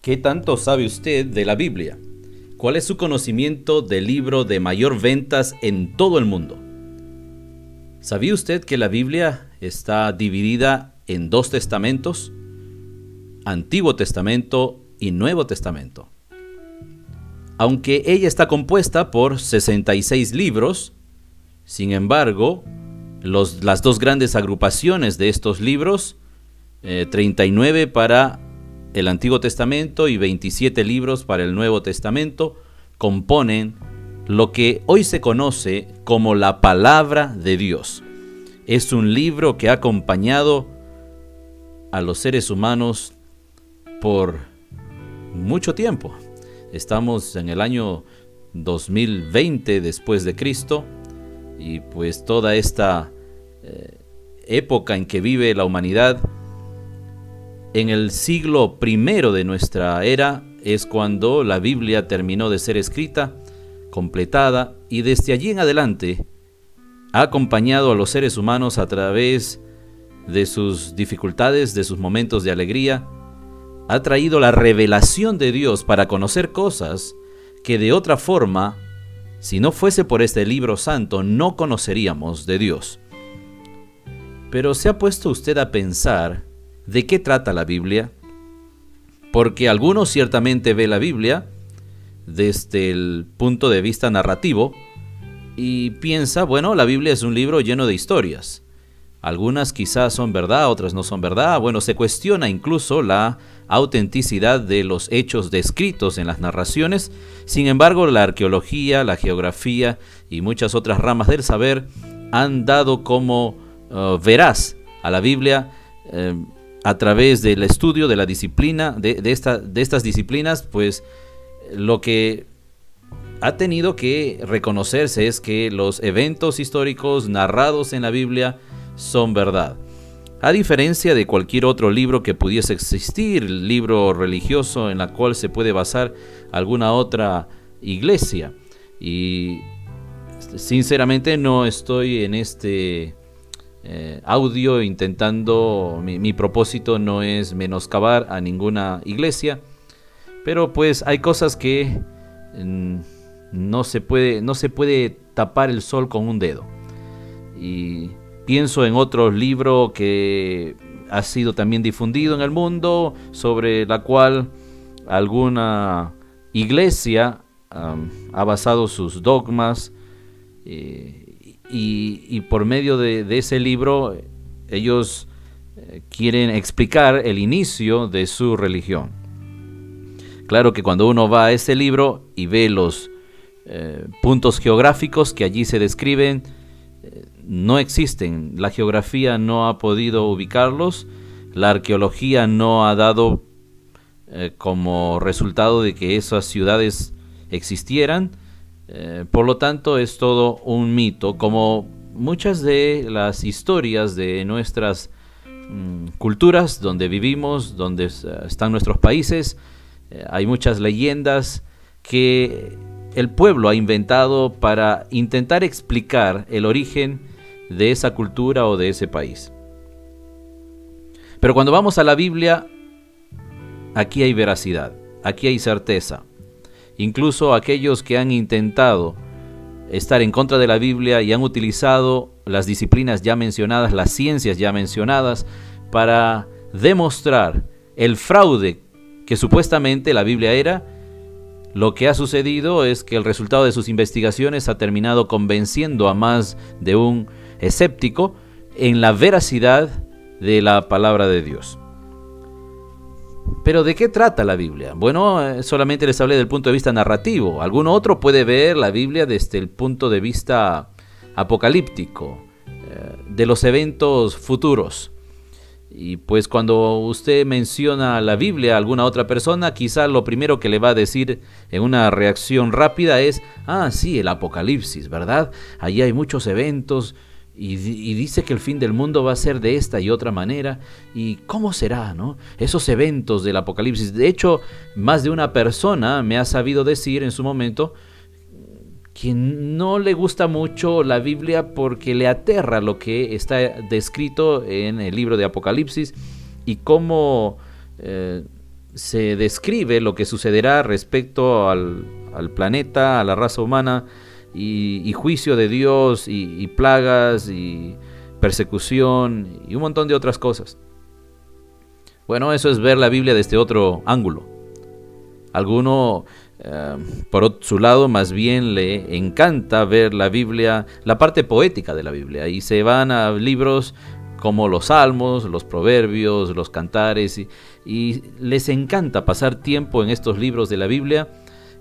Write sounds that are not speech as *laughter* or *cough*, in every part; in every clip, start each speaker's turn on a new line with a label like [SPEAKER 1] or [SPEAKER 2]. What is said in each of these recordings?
[SPEAKER 1] ¿Qué tanto sabe usted de la Biblia? ¿Cuál es su conocimiento del libro de mayor ventas en todo el mundo? ¿Sabía usted que la Biblia está dividida en dos testamentos? Antiguo Testamento y Nuevo Testamento. Aunque ella está compuesta por 66 libros, sin embargo, las dos grandes agrupaciones de estos libros, 39 eh, para el Antiguo Testamento y 27 libros para el Nuevo Testamento, componen lo que hoy se conoce como la palabra de Dios. Es un libro que ha acompañado a los seres humanos por mucho tiempo. Estamos en el año 2020 después de Cristo y pues toda esta eh, época en que vive la humanidad, en el siglo primero de nuestra era es cuando la Biblia terminó de ser escrita, completada y desde allí en adelante ha acompañado a los seres humanos a través de sus dificultades, de sus momentos de alegría, ha traído la revelación de Dios para conocer cosas que de otra forma si no fuese por este libro santo, no conoceríamos de Dios. Pero ¿se ha puesto usted a pensar de qué trata la Biblia? Porque algunos ciertamente ve la Biblia desde el punto de vista narrativo y piensa, bueno, la Biblia es un libro lleno de historias. Algunas quizás son verdad, otras no son verdad. Bueno, se cuestiona incluso la autenticidad de los hechos descritos en las narraciones. Sin embargo, la arqueología, la geografía y muchas otras ramas del saber han dado como uh, veraz a la Biblia eh, a través del estudio de la disciplina, de, estas disciplinas, pues lo que ha tenido que reconocerse es que los eventos históricos narrados en la Biblia son verdad. A diferencia de cualquier otro libro que pudiese existir, libro religioso en la cual se puede basar alguna otra iglesia. Y sinceramente no estoy en este eh, audio intentando, mi, propósito no es menoscabar a ninguna iglesia, pero pues hay cosas que mm, no, se puede, no se puede tapar el sol con un dedo. Y Pienso en otro libro que ha sido también difundido en el mundo, sobre la cual alguna iglesia ha basado sus dogmas eh, y, por medio de, ese libro ellos eh, quieren explicar el inicio de su religión. Claro que cuando uno va a ese libro y ve los eh, puntos geográficos que allí se describen, no existen, la geografía no ha podido ubicarlos, la arqueología no ha dado eh, como resultado de que esas ciudades existieran, eh, por lo tanto es todo un mito, como muchas de las historias de nuestras mm, culturas donde vivimos, donde están nuestros países, eh, hay muchas leyendas que el pueblo ha inventado para intentar explicar el origen de esa cultura o de ese país. Pero cuando vamos a la Biblia, aquí hay veracidad, aquí hay certeza. Incluso aquellos que han intentado estar en contra de la Biblia y han utilizado las disciplinas ya mencionadas, las ciencias ya mencionadas, para demostrar el fraude que supuestamente la Biblia era, lo que ha sucedido es que el resultado de sus investigaciones ha terminado convenciendo a más de un escéptico en la veracidad de la palabra de Dios. Pero ¿de qué trata la Biblia? Bueno, eh, solamente les hablé del punto de vista narrativo. Alguno otro puede ver la Biblia desde el punto de vista apocalíptico, eh, de los eventos futuros. Y pues cuando usted menciona la Biblia a alguna otra persona, quizá lo primero que le va a decir en una reacción rápida es, ah, sí, el Apocalipsis, ¿verdad? Allí hay muchos eventos, y, dice que el fin del mundo va a ser de esta y otra manera. ¿Y cómo será, no? Esos eventos del Apocalipsis. De hecho, más de una persona me ha sabido decir en su momento que no le gusta mucho la Biblia porque le aterra lo que está descrito en el libro de Apocalipsis y cómo eh, se describe lo que sucederá respecto al, planeta, a la raza humana, y, juicio de Dios, y, plagas, y persecución, y un montón de otras cosas. Bueno, eso es ver la Biblia desde otro ángulo. Alguno, eh, por su lado, más bien le encanta ver la Biblia, la parte poética de la Biblia, y se van a libros como los salmos, los proverbios, los cantares, y, les encanta pasar tiempo en estos libros de la Biblia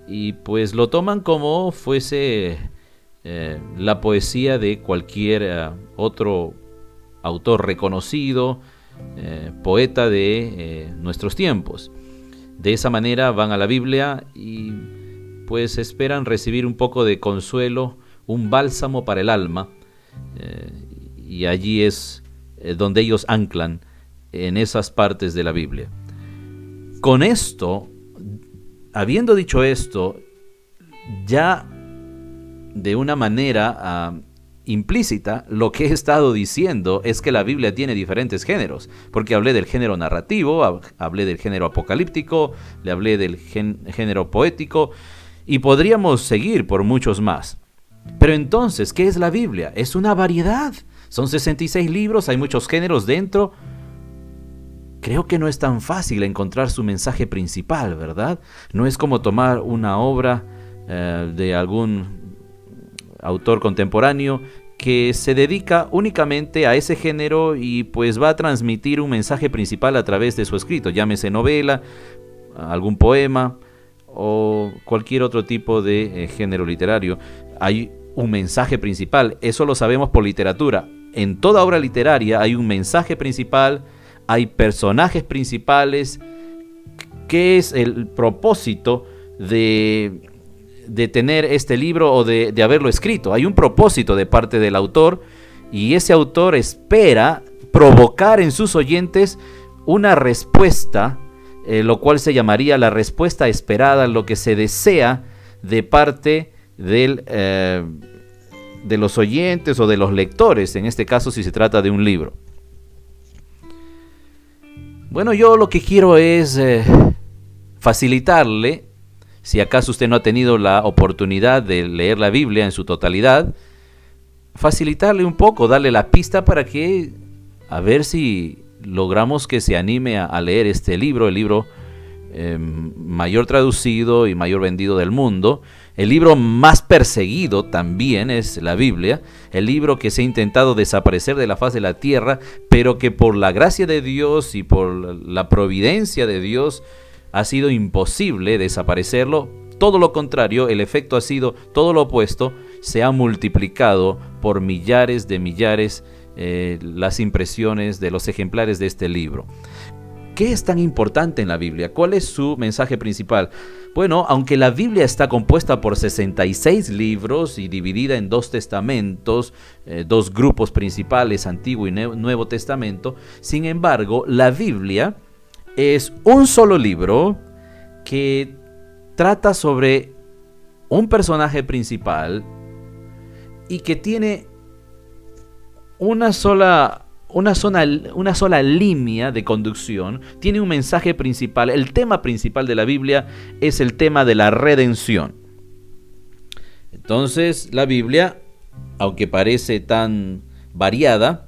[SPEAKER 1] y pues lo toman como fuese eh, la poesía de cualquier eh, otro autor reconocido, eh, poeta de nuestros tiempos. De esa manera van a la Biblia y pues esperan recibir un poco de consuelo, un bálsamo para el alma, y allí es donde ellos anclan en esas partes de la Biblia. Con esto, habiendo dicho esto, ya de una manera ah, implícita, lo que he estado diciendo es que la Biblia tiene diferentes géneros, porque hablé del género narrativo, hablé del género apocalíptico, le hablé del género poético, y podríamos seguir por muchos más. Pero entonces, ¿qué es la Biblia? Es una variedad son 66 libros, hay muchos géneros dentro. Creo que no es tan fácil encontrar su mensaje principal, ¿verdad? No es como tomar una obra eh, de algún autor contemporáneo que se dedica únicamente a ese género y pues va a transmitir un mensaje principal a través de su escrito, llámese novela, algún poema o cualquier otro tipo de eh, género literario. Hay un mensaje principal, eso lo sabemos por literatura en toda obra literaria hay un mensaje principal, hay personajes principales, ¿qué es el propósito de, tener este libro o de, haberlo escrito? Hay un propósito de parte del autor y ese autor espera provocar en sus oyentes una respuesta, eh, lo cual se llamaría la respuesta esperada, lo que se desea de parte del... Eh, de los oyentes o de los lectores, en este caso si se trata de un libro. Bueno, yo lo que quiero es eh, facilitarle, si acaso usted no ha tenido la oportunidad de leer la Biblia en su totalidad, facilitarle un poco, darle la pista para que, a ver si logramos que se anime a, leer este libro, el libro em, mayor traducido y mayor vendido del mundo, el libro más perseguido también es la Biblia, el libro que se ha intentado desaparecer de la faz de la tierra, pero que por la gracia de Dios y por la providencia de Dios ha sido imposible desaparecerlo. Todo lo contrario, el efecto ha sido todo lo opuesto, se ha multiplicado por millares de millares eh, las impresiones de los ejemplares de este libro. ¿Qué es tan importante en la Biblia? ¿Cuál es su mensaje principal? Bueno, aunque la Biblia está compuesta por 66 libros y dividida en dos testamentos, eh, dos grupos principales, Antiguo y Nuevo Testamento, sin embargo, la Biblia es un solo libro que trata sobre un personaje principal y que tiene una sola una, una sola línea de conducción, tiene un mensaje principal. El tema principal de la Biblia es el tema de la redención. Entonces, la Biblia, aunque parece tan variada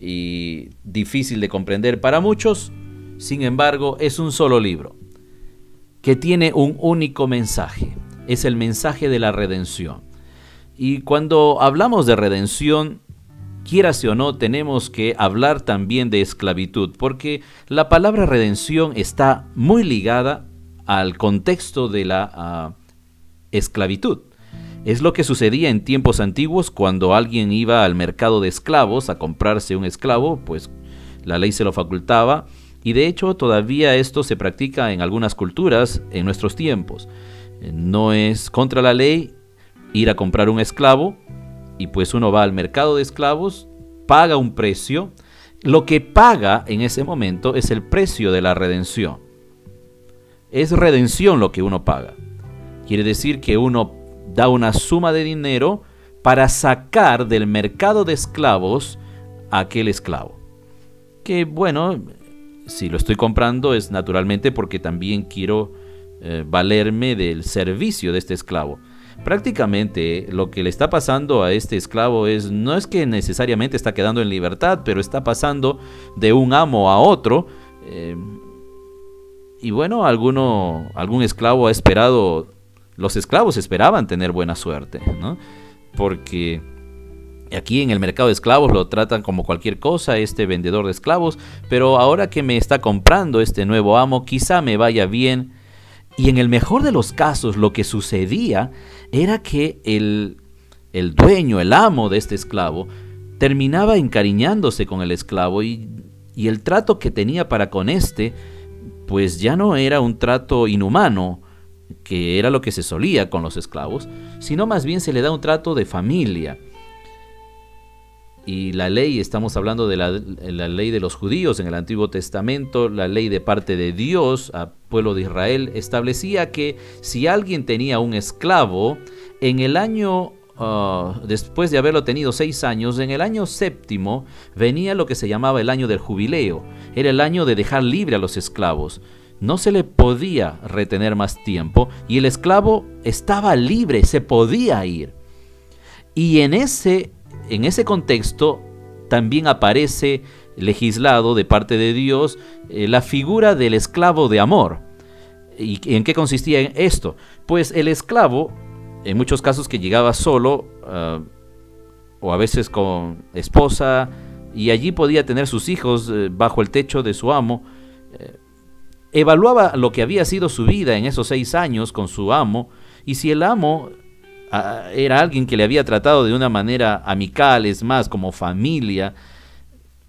[SPEAKER 1] y difícil de comprender para muchos, sin embargo, es un solo libro que tiene un único mensaje. Es el mensaje de la redención. Y cuando hablamos de redención, quieras o no, tenemos que hablar también de esclavitud, porque la palabra redención está muy ligada al contexto de la ah, esclavitud. Es lo que sucedía en tiempos antiguos cuando alguien iba al mercado de esclavos a comprarse un esclavo, pues la ley se lo facultaba, y de hecho todavía esto se practica en algunas culturas en nuestros tiempos. No es contra la ley ir a comprar un esclavo, y pues uno va al mercado de esclavos, paga un precio, lo que paga en ese momento es el precio de la redención. Es redención lo que uno paga. Quiere decir que uno da una suma de dinero para sacar del mercado de esclavos a aquel esclavo. Que bueno, si lo estoy comprando es naturalmente porque también quiero eh, valerme del servicio de este esclavo. Prácticamente lo que le está pasando a este esclavo es no es que necesariamente está quedando en libertad, pero está pasando de un amo a otro. Eh, y bueno, alguno, algún esclavo ha esperado, los esclavos esperaban tener buena suerte, ¿no? Porque aquí en el mercado de esclavos lo tratan como cualquier cosa, este vendedor de esclavos, pero ahora que me está comprando este nuevo amo, quizá me vaya bien. Y en el mejor de los casos lo que sucedía era que el, el dueño, el amo de este esclavo, terminaba encariñándose con el esclavo y, y el trato que tenía para con este, pues ya no era un trato inhumano, que era lo que se solía con los esclavos, sino más bien se le da un trato de familia y la ley, estamos hablando de la, ley de los judíos en el Antiguo Testamento, la ley de parte de Dios al pueblo de Israel, establecía que si alguien tenía un esclavo, en el año, ah, después de haberlo tenido seis años, en el año séptimo venía lo que se llamaba el año del jubileo, era el año de dejar libre a los esclavos. No se le podía retener más tiempo y el esclavo estaba libre, se podía ir. Y en ese en ese contexto también aparece legislado de parte de Dios eh, la figura del esclavo de amor. ¿Y en qué consistía esto? Pues el esclavo, en muchos casos que llegaba solo, ah, o a veces con esposa, y allí podía tener sus hijos eh, bajo el techo de su amo, eh, evaluaba lo que había sido su vida en esos seis años con su amo, y si el amo era alguien que le había tratado de una manera amical, es más, como familia.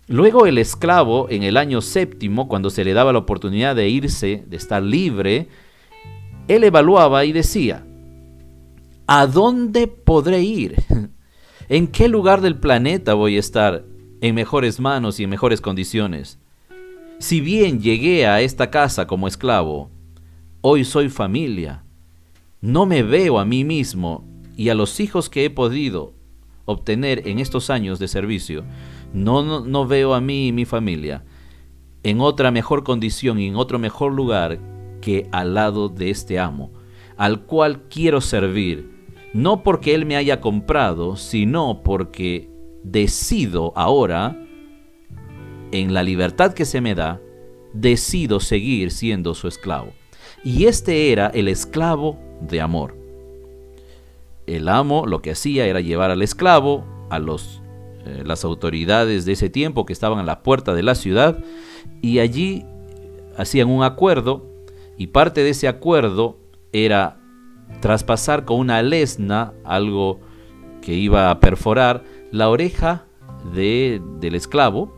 [SPEAKER 1] Luego el esclavo, en el año séptimo, cuando se le daba la oportunidad de irse, de estar libre, él evaluaba y decía, ¿a dónde podré ir? *laughs* ¿En qué lugar del planeta voy a estar en mejores manos y en mejores condiciones? Si bien llegué a esta casa como esclavo, hoy soy familia. No me veo a mí mismo y a los hijos que he podido obtener en estos años de servicio, no, no, veo a mí y mi familia en otra mejor condición y en otro mejor lugar que al lado de este amo, al cual quiero servir, no porque él me haya comprado, sino porque decido ahora, en la libertad que se me da, decido seguir siendo su esclavo. Y este era el esclavo de amor el amo lo que hacía era llevar al esclavo a los, eh, las autoridades de ese tiempo que estaban a la puerta de la ciudad y allí hacían un acuerdo y parte de ese acuerdo era traspasar con una lesna algo que iba a perforar la oreja de, del esclavo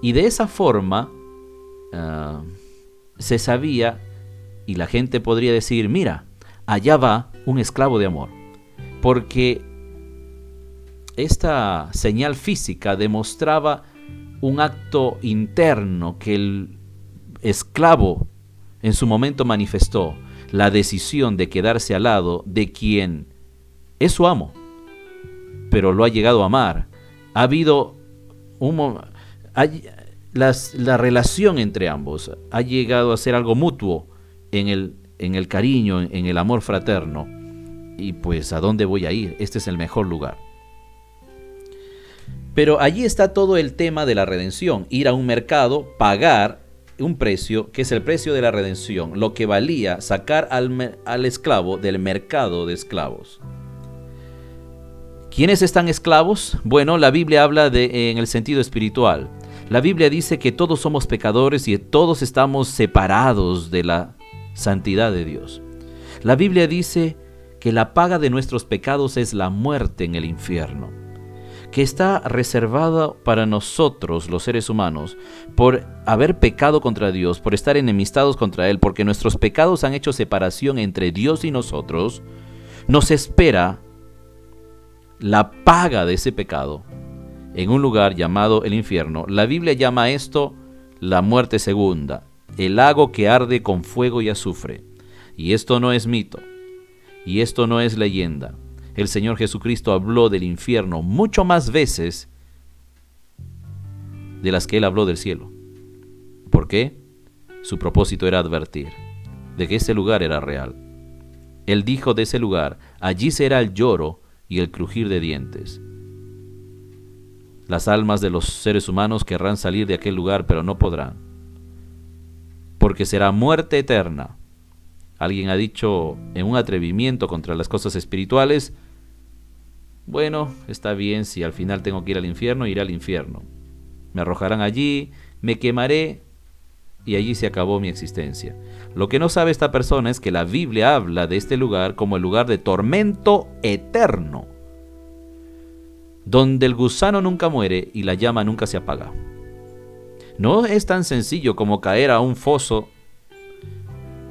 [SPEAKER 1] y de esa forma ah, se sabía y la gente podría decir, mira, allá va un esclavo de amor porque esta señal física demostraba un acto interno que el esclavo en su momento manifestó, la decisión de quedarse al lado de quien es su amo, pero lo ha llegado a amar. Ha habido un la relación entre ambos ha llegado a ser algo mutuo en el, en el cariño, en el amor fraterno y pues a dónde voy a ir, este es el mejor lugar. Pero allí está todo el tema de la redención, ir a un mercado, pagar un precio, que es el precio de la redención, lo que valía sacar al, al esclavo del mercado de esclavos. ¿Quiénes están esclavos? Bueno, la Biblia habla de en el sentido espiritual. La Biblia dice que todos somos pecadores y todos estamos separados de la santidad de Dios. La Biblia dice que la paga de nuestros pecados es la muerte en el infierno, que está reservada para nosotros los seres humanos por haber pecado contra Dios, por estar enemistados contra Él, porque nuestros pecados han hecho separación entre Dios y nosotros, nos espera la paga de ese pecado en un lugar llamado el infierno. La Biblia llama esto la muerte segunda, el lago que arde con fuego y azufre. Y esto no es mito. Y esto no es leyenda. El Señor Jesucristo habló del infierno mucho más veces de las que Él habló del cielo. ¿Por qué? Su propósito era advertir de que ese lugar era real. Él dijo de ese lugar, allí será el lloro y el crujir de dientes. Las almas de los seres humanos querrán salir de aquel lugar, pero no podrán, porque será muerte eterna. Alguien ha dicho en un atrevimiento contra las cosas espirituales, bueno, está bien, si al final tengo que ir al infierno, iré al infierno. Me arrojarán allí, me quemaré y allí se acabó mi existencia. Lo que no sabe esta persona es que la Biblia habla de este lugar como el lugar de tormento eterno, donde el gusano nunca muere y la llama nunca se apaga. No es tan sencillo como caer a un foso,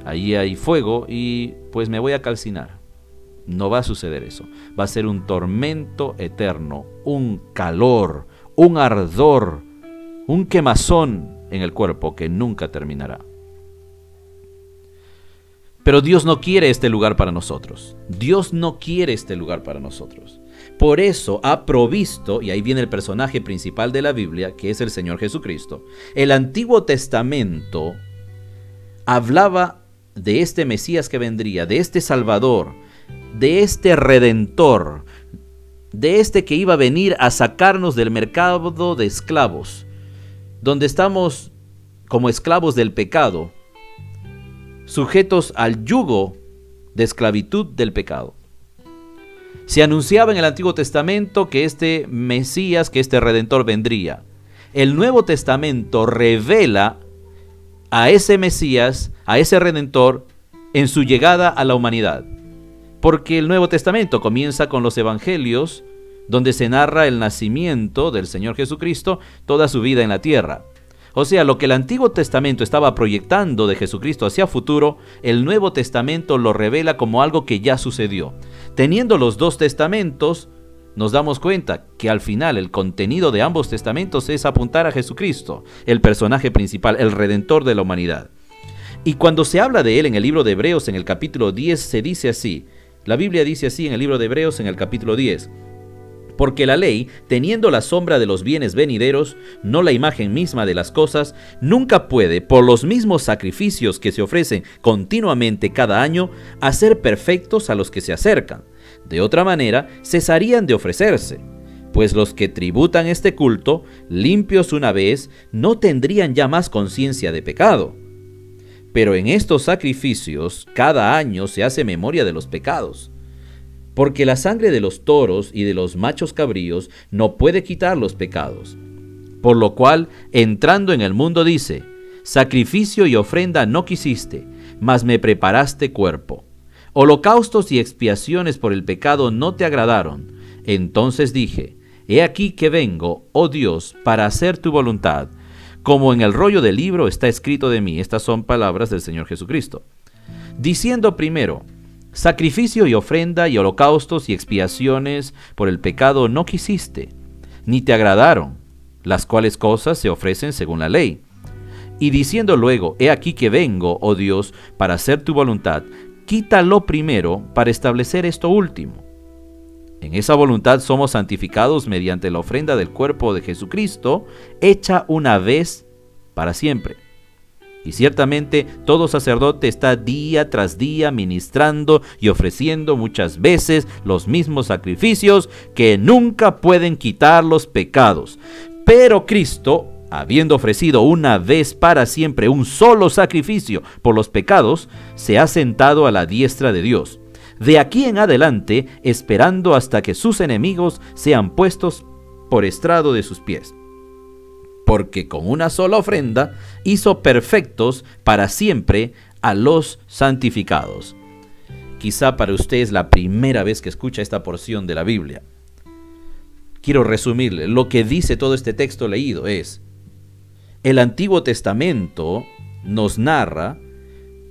[SPEAKER 1] allí hay fuego y pues me voy a calcinar. No va a suceder eso. Va a ser un tormento eterno, un calor, un ardor, un quemazón en el cuerpo que nunca terminará. Pero Dios no quiere este lugar para nosotros. Dios no quiere este lugar para nosotros. Por eso ha provisto, y ahí viene el personaje principal de la Biblia, que es el Señor Jesucristo. El Antiguo Testamento hablaba de este Mesías que vendría, de este Salvador, de este redentor, de este que iba a venir a sacarnos del mercado de esclavos, donde estamos como esclavos del pecado, sujetos al yugo de esclavitud del pecado. Se anunciaba en el Antiguo Testamento que este Mesías, que este Redentor vendría. El Nuevo Testamento revela a ese Mesías, a ese Redentor, en su llegada a la humanidad. Porque el Nuevo Testamento comienza con los Evangelios, donde se narra el nacimiento del Señor Jesucristo, toda su vida en la tierra. O sea, lo que el Antiguo Testamento estaba proyectando de Jesucristo hacia futuro, el Nuevo Testamento lo revela como algo que ya sucedió. Teniendo los dos testamentos, nos damos cuenta que al final el contenido de ambos testamentos es apuntar a Jesucristo, el personaje principal, el redentor de la humanidad. Y cuando se habla de él en el libro de Hebreos en el capítulo 10 se dice así, la Biblia dice así en el libro de Hebreos en el capítulo 10. Porque la ley, teniendo la sombra de los bienes venideros, no la imagen misma de las cosas, nunca puede, por los mismos sacrificios que se ofrecen continuamente cada año, hacer perfectos a los que se acercan. De otra manera, cesarían de ofrecerse. Pues los que tributan este culto, limpios una vez, no tendrían ya más conciencia de pecado pero en estos sacrificios cada año se hace memoria de los pecados. Porque la sangre de los toros y de los machos cabríos no puede quitar los pecados. Por lo cual, entrando en el mundo dice, Sacrificio y ofrenda no quisiste, mas me preparaste cuerpo. Holocaustos y expiaciones por el pecado no te agradaron. Entonces dije, He aquí que vengo, oh Dios, para hacer tu voluntad como en el rollo del libro está escrito de mí. Estas son palabras del Señor Jesucristo. Diciendo primero, sacrificio y ofrenda y holocaustos y expiaciones por el pecado no quisiste, ni te agradaron, las cuales cosas se ofrecen según la ley. Y diciendo luego, he aquí que vengo, oh Dios, para hacer tu voluntad, quítalo primero para establecer esto último. En esa voluntad somos santificados mediante la ofrenda del cuerpo de Jesucristo, hecha una vez para siempre. Y ciertamente todo sacerdote está día tras día ministrando y ofreciendo muchas veces los mismos sacrificios que nunca pueden quitar los pecados. Pero Cristo, habiendo ofrecido una vez para siempre un solo sacrificio por los pecados, se ha sentado a la diestra de Dios de aquí en adelante esperando hasta que sus enemigos sean puestos por estrado de sus pies. Porque con una sola ofrenda hizo perfectos para siempre a los santificados. Quizá para usted es la primera vez que escucha esta porción de la Biblia. Quiero resumirle, lo que dice todo este texto leído es, el Antiguo Testamento nos narra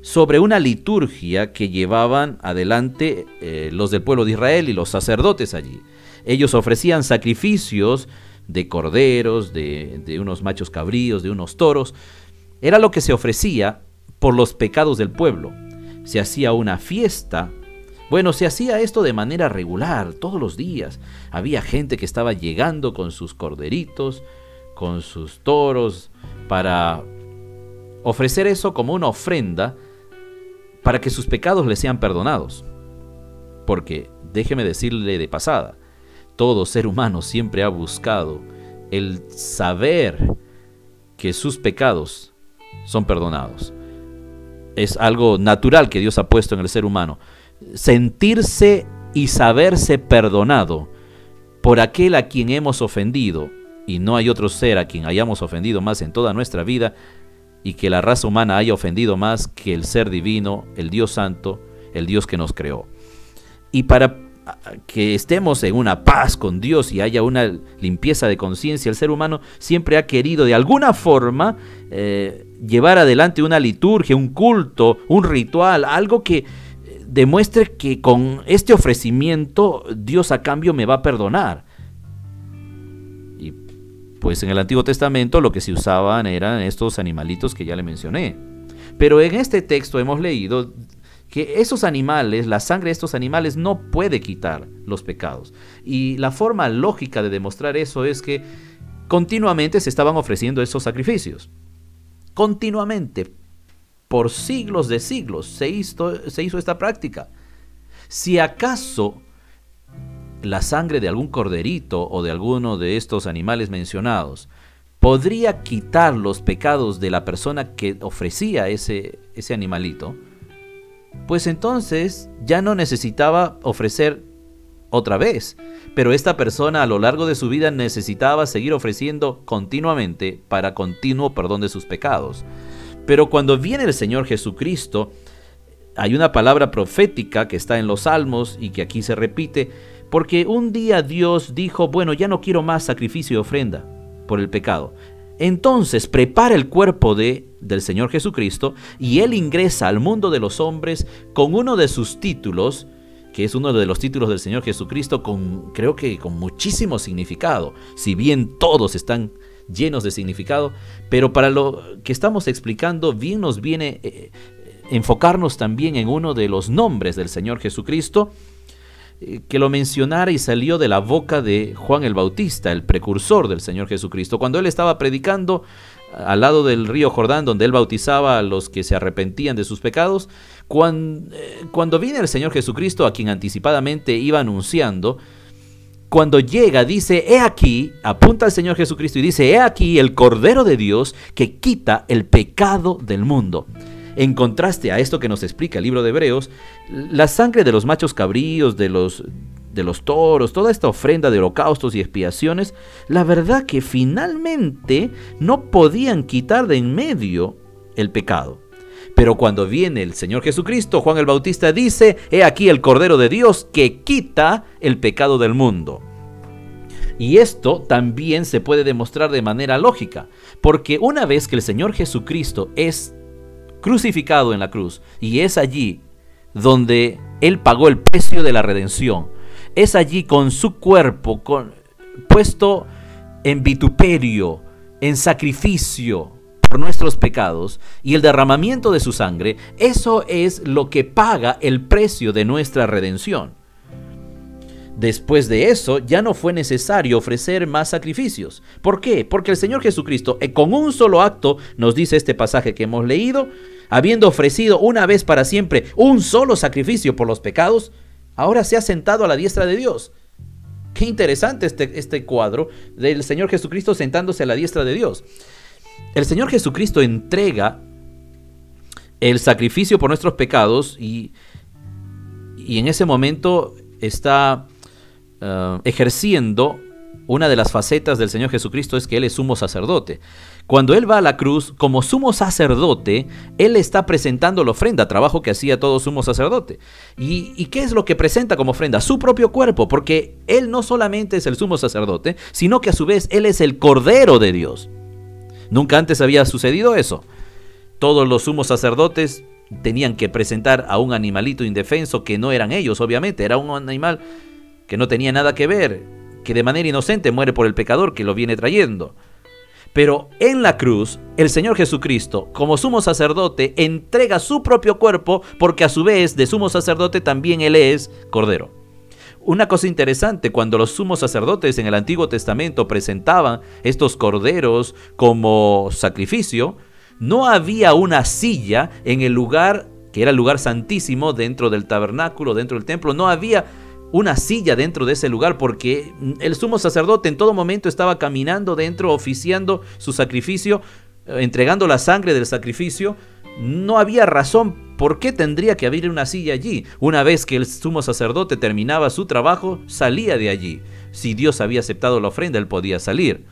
[SPEAKER 1] sobre una liturgia que llevaban adelante eh, los del pueblo de Israel y los sacerdotes allí. Ellos ofrecían sacrificios de corderos, de, de unos machos cabríos, de unos toros. Era lo que se ofrecía por los pecados del pueblo. Se hacía una fiesta bueno, se hacía esto de manera regular, todos los días. Había gente que estaba llegando con sus corderitos, con sus toros, para ofrecer eso como una ofrenda para que sus pecados le sean perdonados. Porque, déjeme decirle de pasada, todo ser humano siempre ha buscado el saber que sus pecados son perdonados. Es algo natural que Dios ha puesto en el ser humano. Sentirse y saberse perdonado por aquel a quien hemos ofendido, y no hay otro ser a quien hayamos ofendido más en toda nuestra vida, y que la raza humana haya ofendido más que el ser divino, el Dios santo, el Dios que nos creó. Y para que estemos en una paz con Dios y haya una limpieza de conciencia, el ser humano siempre ha querido de alguna forma eh, llevar adelante una liturgia, un culto, un ritual, algo que eh, demuestre que con este ofrecimiento Dios a cambio me va a perdonar. Pues en el Antiguo Testamento lo que se usaban eran estos animalitos que ya le mencioné. Pero en este texto hemos leído que esos animales, la sangre de estos animales no puede quitar los pecados. Y la forma lógica de demostrar eso es que continuamente se estaban ofreciendo esos sacrificios. Continuamente, por siglos de siglos, se hizo, se hizo esta práctica. Si acaso la sangre de algún corderito o de alguno de estos animales mencionados podría quitar los pecados de la persona que ofrecía ese, ese animalito, pues entonces ya no necesitaba ofrecer otra vez. Pero esta persona a lo largo de su vida necesitaba seguir ofreciendo continuamente para continuo perdón de sus pecados. Pero cuando viene el Señor Jesucristo, hay una palabra profética que está en los Salmos y que aquí se repite, porque un día Dios dijo, bueno, ya no quiero más sacrificio y ofrenda por el pecado. Entonces prepara el cuerpo de, del Señor Jesucristo y Él ingresa al mundo de los hombres con uno de sus títulos, que es uno de los títulos del Señor Jesucristo, con, creo que con muchísimo significado, si bien todos están llenos de significado, pero para lo que estamos explicando, bien nos viene eh, enfocarnos también en uno de los nombres del Señor Jesucristo, eh, que lo mencionara y salió de la boca de Juan el Bautista, el precursor del Señor Jesucristo. Cuando él estaba predicando al lado del río Jordán, donde él bautizaba a los que se arrepentían de sus pecados, cuando, eh, cuando viene el Señor Jesucristo, a quien anticipadamente iba anunciando, cuando llega dice, he aquí, apunta al Señor Jesucristo y dice, he aquí el Cordero de Dios que quita el pecado del mundo. En contraste a esto que nos explica el libro de Hebreos, la sangre de los machos cabríos, de los, de los toros, toda esta ofrenda de holocaustos y expiaciones, la verdad que finalmente no podían quitar de en medio el pecado. Pero cuando viene el Señor Jesucristo, Juan el Bautista dice, he aquí el Cordero de Dios que quita el pecado del mundo. Y esto también se puede demostrar de manera lógica, porque una vez que el Señor Jesucristo es crucificado en la cruz. Y es allí donde Él pagó el precio de la redención. Es allí con su cuerpo con, puesto en vituperio, en sacrificio por nuestros pecados y el derramamiento de su sangre, eso es lo que paga el precio de nuestra redención. Después de eso, ya no fue necesario ofrecer más sacrificios. ¿Por qué? Porque el Señor Jesucristo, eh, con un solo acto, nos dice este pasaje que hemos leído, habiendo ofrecido una vez para siempre un solo sacrificio por los pecados, ahora se ha sentado a la diestra de Dios. Qué interesante este, este cuadro del Señor Jesucristo sentándose a la diestra de Dios. El Señor Jesucristo entrega el sacrificio por nuestros pecados y, y en ese momento está eh, ejerciendo una de las facetas del Señor Jesucristo es que Él es sumo sacerdote. Cuando Él va a la cruz, como sumo sacerdote, Él está presentando la ofrenda, trabajo que hacía todo sumo sacerdote. ¿Y, ¿Y, qué es lo que presenta como ofrenda? Su propio cuerpo, porque Él no solamente es el sumo sacerdote, sino que a su vez Él es el Cordero de Dios. Nunca antes había sucedido eso. Todos los sumos sacerdotes tenían que presentar a un animalito indefenso que no eran ellos, obviamente, era un animal que no tenía nada que ver, que de manera inocente muere por el pecador que lo viene trayendo. Pero en la cruz, el Señor Jesucristo, como sumo sacerdote, entrega su propio cuerpo porque a su vez de sumo sacerdote también Él es cordero. Una cosa interesante, cuando los sumos sacerdotes en el Antiguo Testamento presentaban estos corderos como sacrificio, no había una silla en el lugar que era el lugar santísimo dentro del tabernáculo, dentro del templo, no había una silla dentro de ese lugar porque el sumo sacerdote en todo momento estaba caminando dentro, oficiando su sacrificio, eh, entregando la sangre del sacrificio. No había razón por qué tendría que haber una silla allí. Una vez que el sumo sacerdote terminaba su trabajo, salía de allí. Si Dios había aceptado la ofrenda, él podía salir.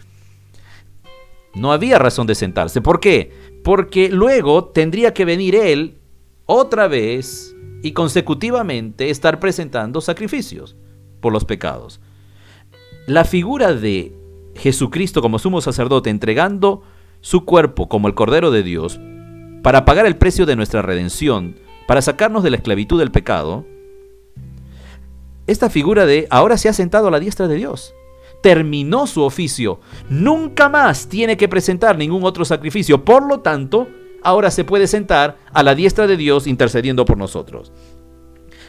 [SPEAKER 1] No había razón de sentarse. ¿Por qué? Porque luego tendría que venir él otra vez y consecutivamente estar presentando sacrificios por los pecados. La figura de Jesucristo como sumo sacerdote entregando su cuerpo como el Cordero de Dios para pagar el precio de nuestra redención, para sacarnos de la esclavitud del pecado, esta figura de ahora se ha sentado a la diestra de Dios. Terminó su oficio. Nunca más tiene que presentar ningún otro sacrificio. Por lo tanto, ahora se puede sentar a la diestra de Dios intercediendo por nosotros.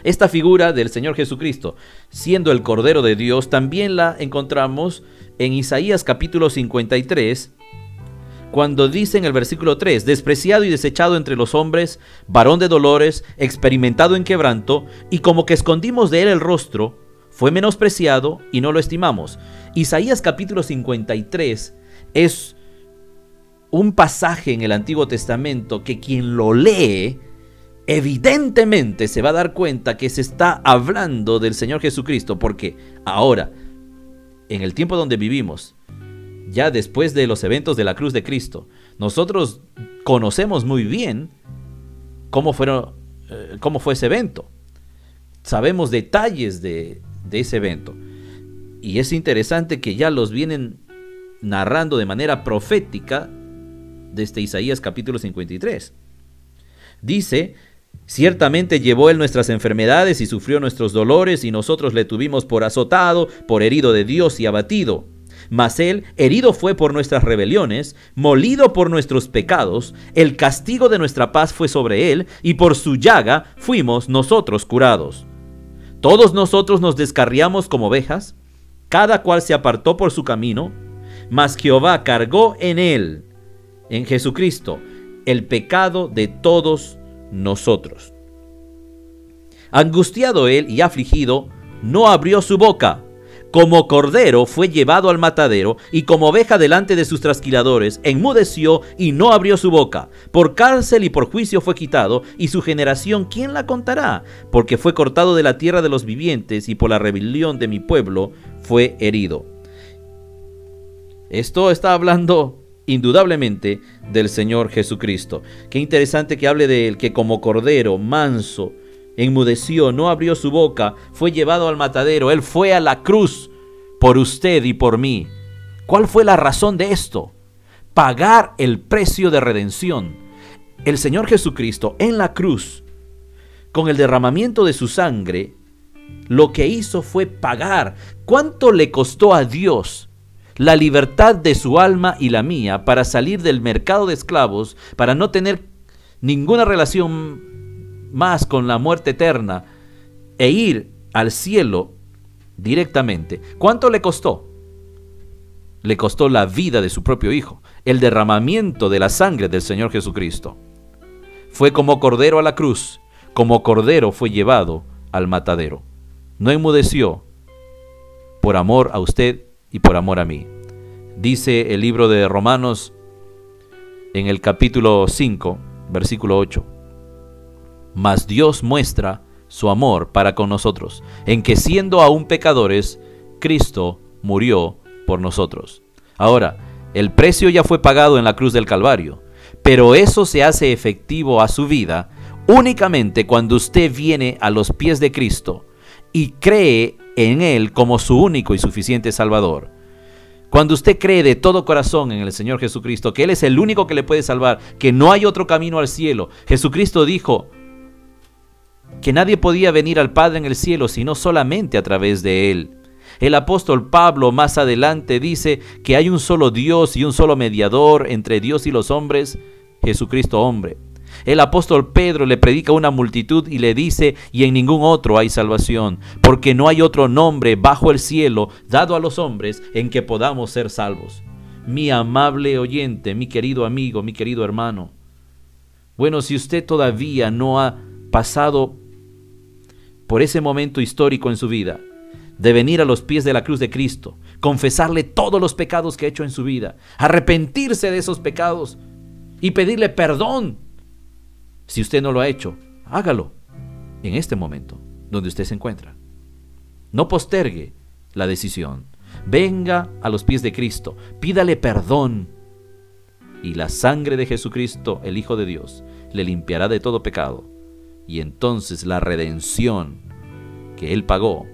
[SPEAKER 1] Esta figura del Señor Jesucristo, siendo el Cordero de Dios, también la encontramos en Isaías capítulo 53, cuando dice en el versículo 3, despreciado y desechado entre los hombres, varón de dolores, experimentado en quebranto, y como que escondimos de él el rostro, fue menospreciado y no lo estimamos. Isaías capítulo 53 es un pasaje en el Antiguo Testamento que quien lo lee, evidentemente se va a dar cuenta que se está hablando del Señor Jesucristo, porque ahora, en el tiempo donde vivimos, ya después de los eventos de la cruz de Cristo, nosotros conocemos muy bien cómo, fueron, eh, cómo fue ese evento. Sabemos detalles de, de ese evento. Y es interesante que ya los vienen narrando de manera profética desde Isaías capítulo 53. Dice, Ciertamente llevó él nuestras enfermedades y sufrió nuestros dolores, y nosotros le tuvimos por azotado, por herido de Dios y abatido. Mas él herido fue por nuestras rebeliones, molido por nuestros pecados, el castigo de nuestra paz fue sobre él, y por su llaga fuimos nosotros curados. Todos nosotros nos descarriamos como ovejas, cada cual se apartó por su camino, mas Jehová cargó en él en Jesucristo el pecado de todos nosotros. Angustiado él y afligido, no abrió su boca. Como cordero fue llevado al matadero y como oveja delante de sus trasquiladores, enmudeció y no abrió su boca. Por cárcel y por juicio fue quitado, y su generación, ¿quién la contará? Porque fue cortado de la tierra de los vivientes y por la rebelión de mi pueblo fue herido. Esto está hablando indudablemente del Señor Jesucristo. Qué interesante que hable de él, que como cordero manso, enmudeció, no abrió su boca, fue llevado al matadero, él fue a la cruz por usted y por mí. ¿Cuál fue la razón de esto? Pagar el precio de redención. El Señor Jesucristo en la cruz, con el derramamiento de su sangre, lo que hizo fue pagar. ¿Cuánto le costó a Dios la libertad de su alma y la mía para salir del mercado de esclavos, para no tener ninguna relación más con la muerte eterna e ir al cielo directamente. ¿Cuánto le costó? Le costó la vida de su propio Hijo, el derramamiento de la sangre del Señor Jesucristo. Fue como cordero a la cruz, como cordero fue llevado al matadero. No enmudeció por amor a usted y por amor a mí. Dice el libro de Romanos en el capítulo 5, versículo 8. Mas Dios muestra su amor para con nosotros, en que siendo aún pecadores, Cristo murió por nosotros. Ahora, el precio ya fue pagado en la cruz del Calvario, pero eso se hace efectivo a su vida únicamente cuando usted viene a los pies de Cristo y cree en Él como su único y suficiente Salvador. Cuando usted cree de todo corazón en el Señor Jesucristo, que Él es el único que le puede salvar, que no hay otro camino al cielo, Jesucristo dijo que nadie podía venir al Padre en el cielo sino solamente a través de Él. El apóstol Pablo más adelante dice que hay un solo Dios y un solo mediador entre Dios y los hombres, Jesucristo hombre. El apóstol Pedro le predica a una multitud y le dice, y en ningún otro hay salvación, porque no hay otro nombre bajo el cielo dado a los hombres en que podamos ser salvos. mi amable oyente, mi querido amigo, mi querido hermano. Bueno, si usted todavía no ha pasado por ese momento histórico en su vida, de venir a los pies de la cruz de Cristo, confesarle todos los pecados que ha hecho en su vida, arrepentirse de esos pecados y pedirle perdón. Si usted no lo ha hecho, hágalo en este momento donde usted se encuentra. No postergue la decisión. Venga a los pies de Cristo, pídale perdón y la sangre de Jesucristo, el Hijo de Dios, le limpiará de todo pecado. Y entonces la redención que Él pagó,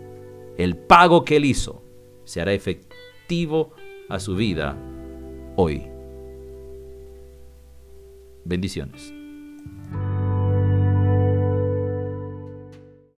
[SPEAKER 1] el pago que Él hizo, se hará efectivo a su vida hoy. Bendiciones.